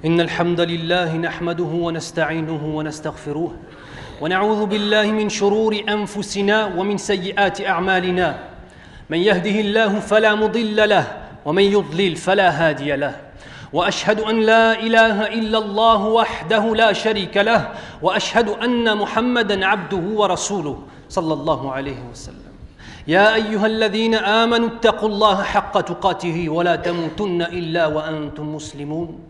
إن الحمد لله نحمده ونستعينه ونستغفره ونعوذ بالله من شرور أنفسنا ومن سيئات أعمالنا. من يهده الله فلا مضل له ومن يضلل فلا هادي له. وأشهد أن لا إله إلا الله وحده لا شريك له وأشهد أن محمدا عبده ورسوله صلى الله عليه وسلم. يا أيها الذين آمنوا اتقوا الله حق تقاته ولا تموتن إلا وأنتم مسلمون.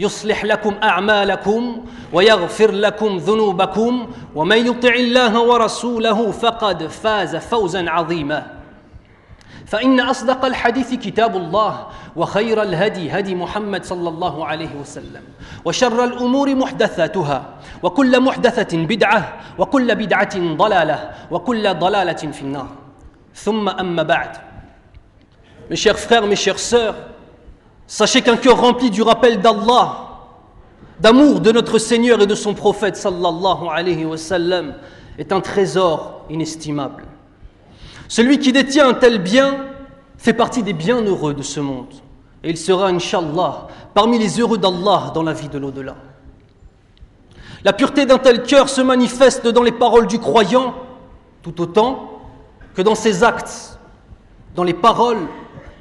يصلح لكم أعمالكم ويغفر لكم ذنوبكم ومن يطع الله ورسوله فقد فاز فوزا عظيما. فإن أصدق الحديث كتاب الله وخير الهدي هدي محمد صلى الله عليه وسلم وشر الأمور محدثاتها وكل محدثة بدعة وكل بدعة ضلالة وكل ضلالة في النار. ثم أما بعد. Mes chers frères, mes sachez qu'un cœur rempli du rappel d'Allah, d'amour de notre Seigneur et de son prophète sallallahu alayhi wa sallam, est un trésor inestimable. Celui qui détient un tel bien fait partie des bienheureux de ce monde. Et il sera, Inch'Allah, parmi les heureux d'Allah dans la vie de l'au-delà. La pureté d'un tel cœur se manifeste dans les paroles du croyant, tout autant que dans ses actes, dans les paroles,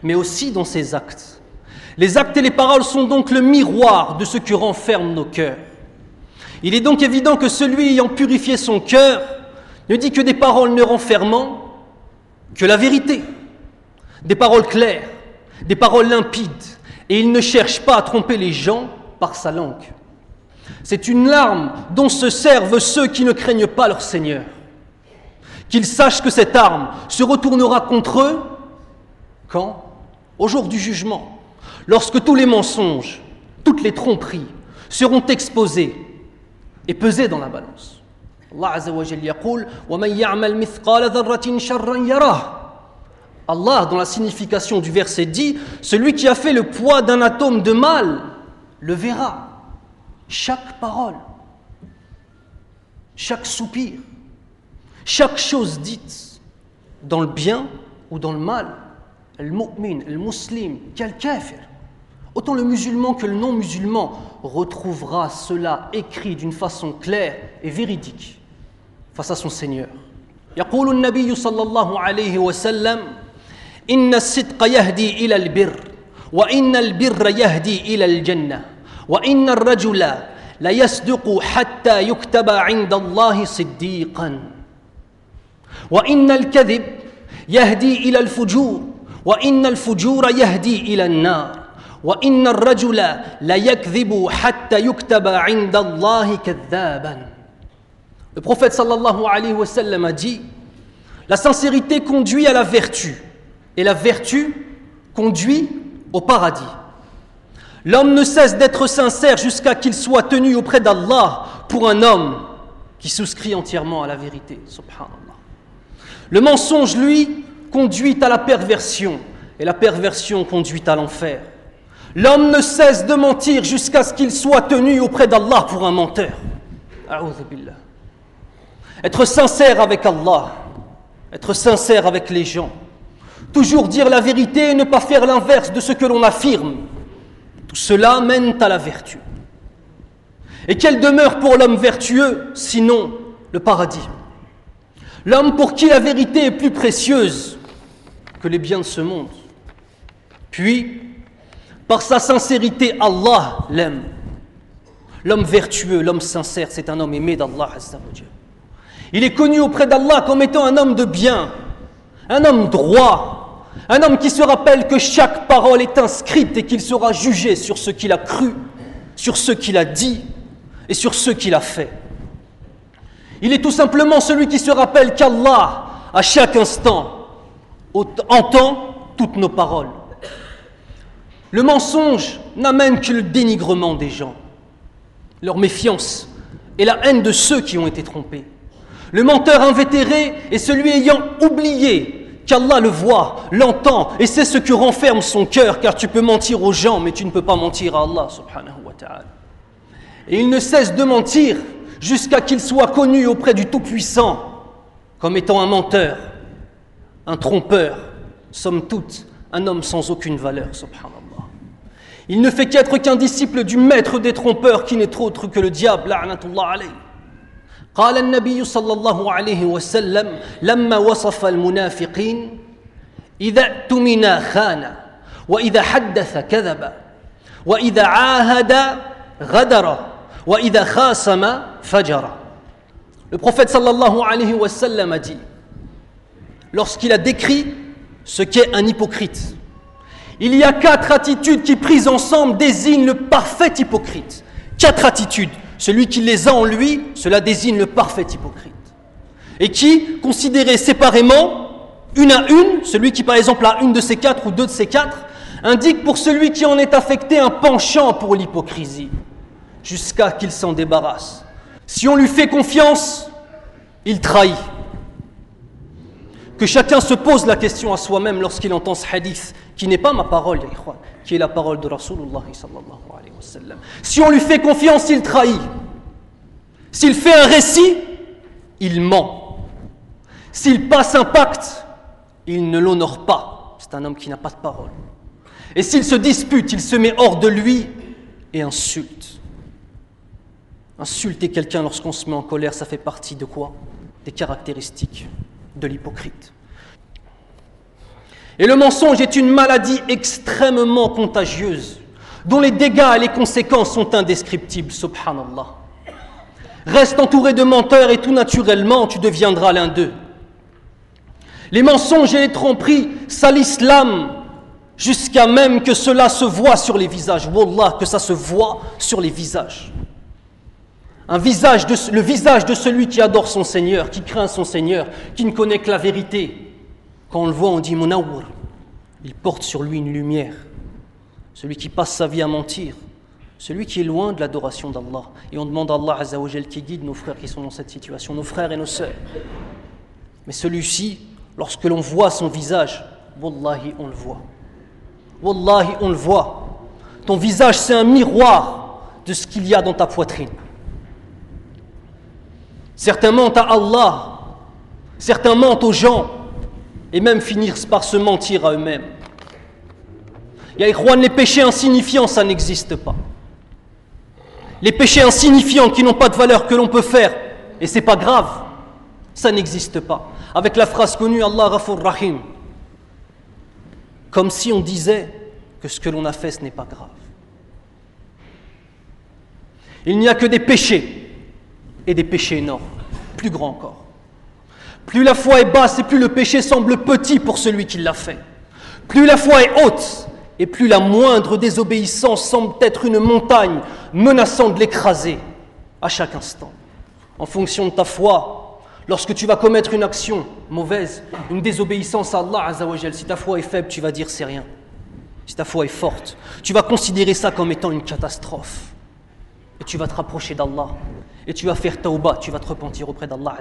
mais aussi dans ses actes. Les actes et les paroles sont donc le miroir de ce que renferment nos cœurs. Il est donc évident que celui ayant purifié son cœur ne dit que des paroles ne renfermant que la vérité, des paroles claires, des paroles limpides, et il ne cherche pas à tromper les gens par sa langue. C'est une larme dont se servent ceux qui ne craignent pas leur Seigneur. Qu'ils sachent que cette arme se retournera contre eux quand Au jour du jugement, lorsque tous les mensonges, toutes les tromperies seront exposés et pesés dans la balance. Allah Azza wa Jalla yaqul وَمَنْ يَعْمَلْ مِثْقَالَ ذَرَّةٍ شَرًّا يَرَهُ Allah, dans la signification du verset, dit Celui qui a fait le poids d'un atome de mal le verra. Chaque parole, chaque soupir, chaque chose dite, dans le bien ou dans le mal, le mu'min, le musulman, quel kafir, autant le musulman que le non-musulman retrouvera cela écrit d'une façon claire et véridique face à son Seigneur. يقول النبي صلى الله عليه وسلم إن الصدق يهدي إلى البر وإن البر يهدي إلى الجنة وإن الرجل ليصدق حتى يكتب عند الله صديقا وإن الكذب يهدي إلى الفجور وإن الفجور يهدي إلى النار وإن الرجل ليكذب حتى يكتب عند الله كذابا Le prophète sallallahu alayhi wa sallam a dit La sincérité conduit à la vertu et la vertu conduit au paradis. L'homme ne cesse d'être sincère jusqu'à qu'il soit tenu auprès d'Allah pour un homme qui souscrit entièrement à la vérité. Subhanallah. Le mensonge, lui, conduit à la perversion et la perversion conduit à l'enfer. L'homme ne cesse de mentir jusqu'à ce qu'il soit tenu auprès d'Allah pour un menteur. Être sincère avec Allah, être sincère avec les gens, toujours dire la vérité et ne pas faire l'inverse de ce que l'on affirme, tout cela mène à la vertu. Et quelle demeure pour l'homme vertueux, sinon le paradis? L'homme pour qui la vérité est plus précieuse que les biens de ce monde. Puis, par sa sincérité, Allah l'aime. L'homme vertueux, l'homme sincère, c'est un homme aimé d'Allah. Il est connu auprès d'Allah comme étant un homme de bien, un homme droit, un homme qui se rappelle que chaque parole est inscrite et qu'il sera jugé sur ce qu'il a cru, sur ce qu'il a dit et sur ce qu'il a fait. Il est tout simplement celui qui se rappelle qu'Allah, à chaque instant, entend toutes nos paroles. Le mensonge n'amène que le dénigrement des gens, leur méfiance et la haine de ceux qui ont été trompés. Le menteur invétéré est celui ayant oublié qu'Allah le voit, l'entend et sait ce que renferme son cœur, car tu peux mentir aux gens, mais tu ne peux pas mentir à Allah subhanahu wa ta'ala. Et il ne cesse de mentir jusqu'à qu'il soit connu auprès du Tout-Puissant comme étant un menteur, un trompeur, somme toute, un homme sans aucune valeur. Il ne fait qu'être qu'un disciple du maître des trompeurs qui n'est autre que le diable, la'natullah alayhi. قال النبي صلى الله عليه وسلم لما وصف المنافقين إذا اؤتمنا خان وإذا حدث كذب وإذا عاهد غدر وإذا خاصم فجر Le prophète sallallahu alayhi wa sallam a dit, lorsqu'il a décrit ce qu'est un hypocrite, il y a quatre attitudes qui, prises ensemble, désignent le parfait hypocrite. Quatre attitudes. Celui qui les a en lui, cela désigne le parfait hypocrite. Et qui, considérées séparément, une à une, celui qui par exemple a une de ces quatre ou deux de ces quatre, indique pour celui qui en est affecté un penchant pour l'hypocrisie, jusqu'à qu'il s'en débarrasse. Si on lui fait confiance, il trahit. Que chacun se pose la question à soi-même lorsqu'il entend ce hadith, qui n'est pas ma parole, qui est la parole de Rasulullah. Si on lui fait confiance, il trahit. S'il fait un récit, il ment. S'il passe un pacte, il ne l'honore pas. C'est un homme qui n'a pas de parole. Et s'il se dispute, il se met hors de lui et insulte. Insulter quelqu'un lorsqu'on se met en colère, ça fait partie de quoi? Des caractéristiques de l'hypocrite. Et le mensonge est une maladie extrêmement contagieuse, dont les dégâts et les conséquences sont indescriptibles, subhanallah. Reste entouré de menteurs et tout naturellement, tu deviendras l'un d'eux. Les mensonges et les tromperies salissent l'âme jusqu'à même que cela se voit sur les visages. Wallah, que ça se voit sur les visages le visage de celui qui adore son Seigneur, qui craint son Seigneur, qui ne connaît que la vérité. Quand on le voit, on dit Munawwar. Il porte sur lui une lumière. Celui qui passe sa vie à mentir. Celui qui est loin de l'adoration d'Allah. Et on demande à Allah Azzawajal qui guide nos frères qui sont dans cette situation, nos frères et nos sœurs. Mais celui-ci, lorsque l'on voit son visage, Wallahi, on le voit. Wallahi, on le voit. Ton visage, c'est un miroir de ce qu'il y a dans ta poitrine. Certains mentent à Allah, certains mentent aux gens, et même finissent par se mentir à eux-mêmes. Il y a les péchés insignifiants, ça n'existe pas. Les péchés insignifiants qui n'ont pas de valeur que l'on peut faire, et c'est pas grave, ça n'existe pas. Avec la phrase connue Allah Ghafur Rahim, comme si on disait que ce que l'on a fait, ce n'est pas grave. Il n'y a que des péchés et des péchés énormes, plus grands encore. Plus la foi est basse et plus le péché semble petit pour celui qui l'a fait. Plus la foi est haute et plus la moindre désobéissance semble être une montagne menaçant de l'écraser à chaque instant. En fonction de ta foi, lorsque tu vas commettre une action mauvaise, une désobéissance à Allah si ta foi est faible, tu vas dire c'est rien. Si ta foi est forte, tu vas considérer ça comme étant une catastrophe. Et tu vas te rapprocher d'Allah et tu vas faire tauba, tu vas te repentir auprès d'Allah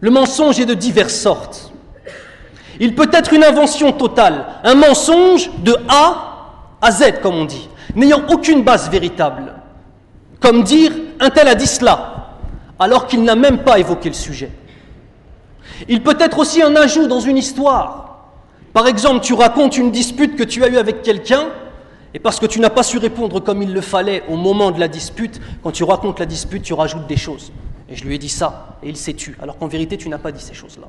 Le mensonge est de diverses sortes. Il peut être une invention totale, un mensonge de A à Z, comme on dit, n'ayant aucune base véritable. Comme dire un tel a dit cela, alors qu'il n'a même pas évoqué le sujet. Il peut être aussi un ajout dans une histoire. Par exemple, tu racontes une dispute que tu as eue avec quelqu'un, et parce que tu n'as pas su répondre comme il le fallait au moment de la dispute, quand tu racontes la dispute, tu rajoutes des choses. Et je lui ai dit ça, et il s'est tu, alors qu'en vérité, tu n'as pas dit ces choses-là.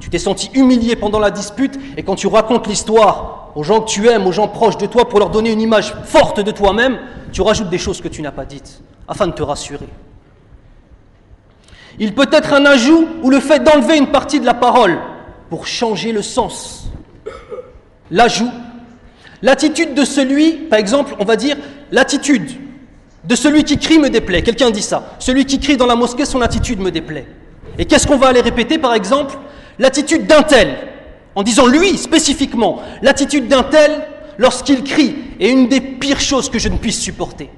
Tu t'es senti humilié pendant la dispute, et quand tu racontes l'histoire aux gens que tu aimes, aux gens proches de toi, pour leur donner une image forte de toi-même, tu rajoutes des choses que tu n'as pas dites, afin de te rassurer. Il peut être un ajout ou le fait d'enlever une partie de la parole pour changer le sens. L'ajout L'attitude de celui, par exemple, on va dire, l'attitude de celui qui crie me déplaît. Quelqu'un dit ça. Celui qui crie dans la mosquée, son attitude me déplaît. Et qu'est-ce qu'on va aller répéter, par exemple? L'attitude d'un tel, en disant lui spécifiquement, l'attitude d'un tel lorsqu'il crie est une des pires choses que je ne puisse supporter.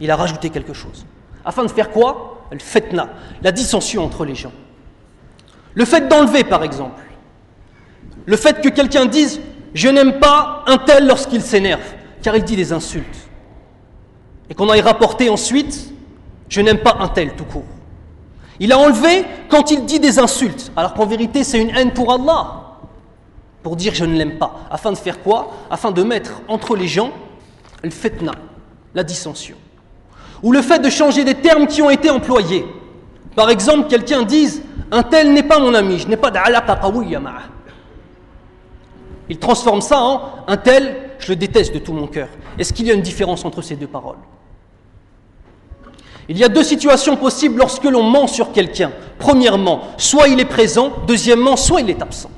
Il a rajouté quelque chose. Afin de faire quoi? Le fitna, la dissension entre les gens. Le fait d'enlever, par exemple. Le fait que quelqu'un dise Je n'aime pas un tel lorsqu'il s'énerve, car il dit des insultes. Et qu'on aille rapporter ensuite Je n'aime pas un tel tout court. Il a enlevé quand il dit des insultes, alors qu'en vérité c'est une haine pour Allah. Pour dire je ne l'aime pas. Afin de faire quoi? Afin de mettre entre les gens le fitna, la dissension. Ou le fait de changer des termes qui ont été employés. Par exemple, quelqu'un dise Un tel n'est pas mon ami, je n'ai pas d'alaqa qawiyya Il transforme ça en Un tel, je le déteste de tout mon cœur. Est-ce qu'il y a une différence entre ces deux paroles? Il y a deux situations possibles lorsque l'on ment sur quelqu'un. Premièrement, soit il est présent, deuxièmement, soit il est absent.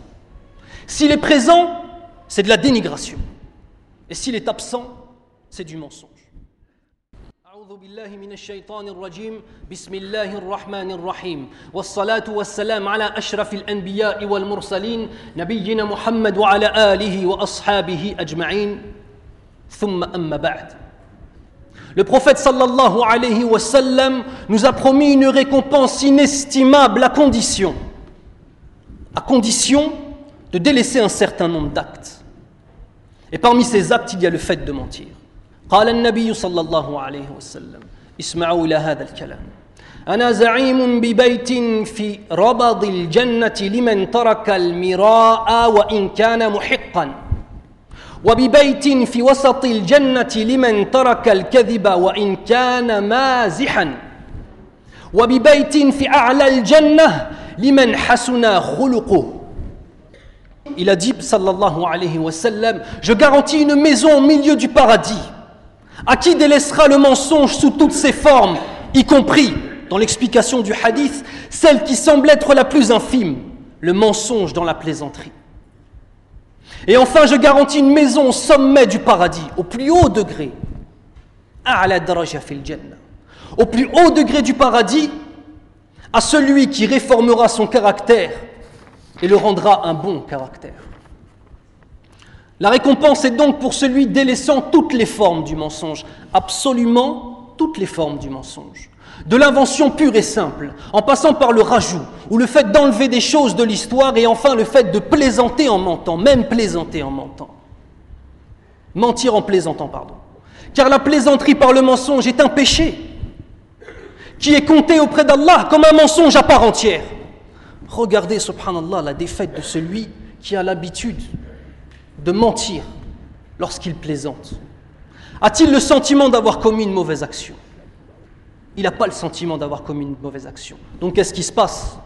S'il est présent, c'est de la dénigration. Et s'il est absent, c'est du mensonge. أعوذ بالله من الشيطان الرجيم بسم الله الرحمن الرحيم والصلاة والسلام على أشرف الأنبياء والمرسلين نبينا محمد وعلى آله وأصحابه أجمعين ثم أما بعد Le prophète sallallahu alayhi wa sallam nous a promis une récompense inestimable à condition, à condition de délaisser un certain nombre d'actes. Et parmi ces actes, il y a le fait de mentir. قال النبي صلى الله عليه وسلم اسمعوا إلى هذا الكلام. أنا زعيم ببيت في ربض الجنة لمن ترك المراء وإن كان محقا. وببيت في وسط الجنة لمن ترك الكذب وإن كان مازحا. وببيت في أعلى الجنة لمن حسن خلقه. Il a dit, sallallahu alayhi wa sallam, je garantis une maison au milieu du paradis. À qui délaissera le mensonge sous toutes ses formes, y compris, dans l'explication du hadith, celle qui semble être la plus infime, le mensonge dans la plaisanterie. Et enfin, je garantis une maison au sommet du paradis, au plus haut degré. Au plus haut degré du paradis, à celui qui réformera son caractère et le rendra un bon caractère. La récompense est donc pour celui délaissant toutes les formes du mensonge, absolument toutes les formes du mensonge de l'invention pure et simple, en passant par le rajout, ou le fait d'enlever des choses de l'histoire, et enfin le fait de plaisanter en mentant, même plaisanter en mentant. Mentir en plaisantant, pardon. Car la plaisanterie par le mensonge est un péché qui est compté auprès d'Allah comme un mensonge à part entière. Regardez, subhanallah, la défaite de celui qui a l'habitude de mentir lorsqu'il plaisante. A-t-il le sentiment d'avoir commis une mauvaise action? Il n'a pas le sentiment d'avoir commis une mauvaise action. Donc qu'est-ce qui se passe?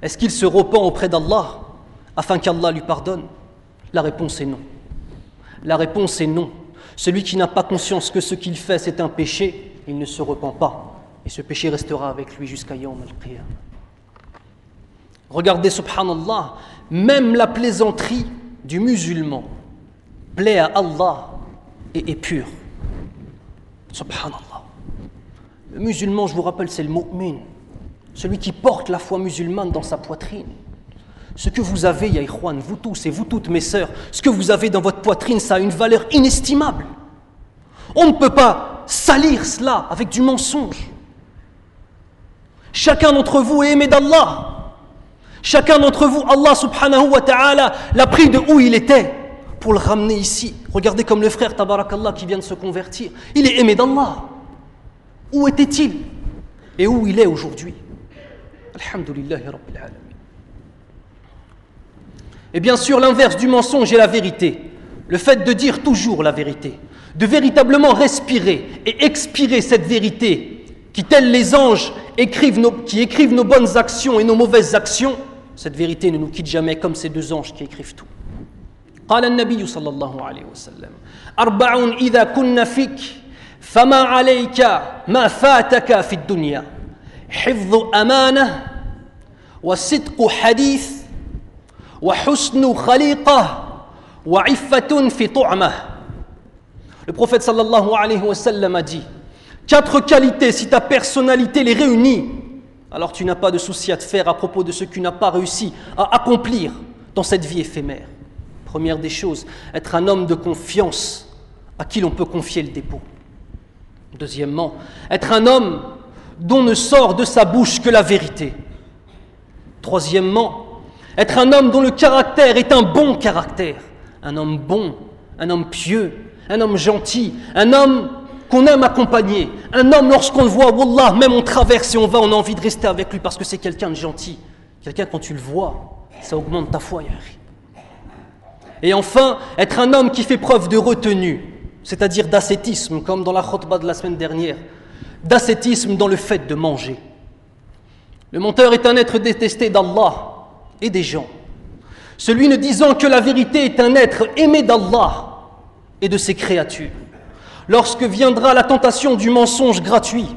Est-ce qu'il se repent auprès d'Allah afin qu'Allah lui pardonne? La réponse est non. La réponse est non. Celui qui n'a pas conscience que ce qu'il fait c'est un péché, il ne se repent pas. Et ce péché restera avec lui jusqu'à Yom al-Qiyam. Regardez, subhanallah, même la plaisanterie du musulman plaît à Allah et est pure. Subhanallah. Le musulman, je vous rappelle, c'est le mu'min, celui qui porte la foi musulmane dans sa poitrine. Ce que vous avez, ya vous tous et vous toutes mes sœurs, ce que vous avez dans votre poitrine, ça a une valeur inestimable. On ne peut pas salir cela avec du mensonge. Chacun d'entre vous est aimé d'Allah. Chacun d'entre vous, Allah subhanahu wa ta'ala, l'a pris de où il était pour le ramener ici. Regardez comme le frère Tabarakallah qui vient de se convertir. Il est aimé d'Allah. Où était-il? Et où il est aujourd'hui? Alhamdulillah Rabbil. Et bien sûr, l'inverse du mensonge est la vérité. Le fait de dire toujours la vérité. De véritablement respirer et expirer cette vérité qui, tels les anges, qui écrivent nos bonnes actions et nos mauvaises actions. Cette vérité ne nous quitte jamais comme ces deux anges qui écrivent tout. قال النبي صلى الله عليه وسلم أربع إذا كن فيك فما عليك ما فاتك في الدنيا حفظ امانه وصدق حديث وحسن خليقه وعفه في طعمه Le prophète sallallahu alayhi wa sallam a dit Quatre qualités, si ta personnalité les réunit, alors tu n'as pas de souci à te faire à propos de ce que tu n'as pas réussi à accomplir dans cette vie éphémère. Première des choses, être un homme de confiance à qui l'on peut confier le dépôt. Deuxièmement, être un homme dont ne sort de sa bouche que la vérité. Troisièmement, être un homme dont le caractère est un bon caractère, un homme bon, un homme pieux, un homme gentil, un homme qu'on aime accompagner, un homme lorsqu'on le voit, Wallah, même on traverse et on va, on a envie de rester avec lui parce que c'est quelqu'un de gentil. Quelqu'un quand tu le vois, ça augmente ta foi, Yahri. Et enfin, être un homme qui fait preuve de retenue, c'est-à-dire d'ascétisme, comme dans la khutbah de la semaine dernière, d'ascétisme dans le fait de manger. Le menteur est un être détesté d'Allah et des gens. Celui ne disant que la vérité est un être aimé d'Allah et de ses créatures. Lorsque viendra la tentation du mensonge gratuit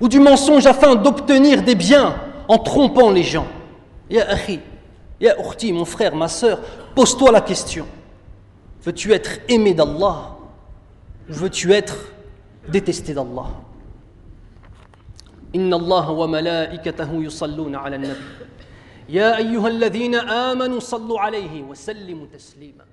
ou du mensonge afin d'obtenir des biens en trompant les gens, Ya akhi, Ya urti, mon frère, ma soeur, pose-toi la question. Veux-tu être aimé d'Allah ou veux-tu être détesté d'Allah Inna Allah wa malaikatahu yusalluna ala nabi. يا ايها الذين امنوا صلوا عليه وسلموا تسليما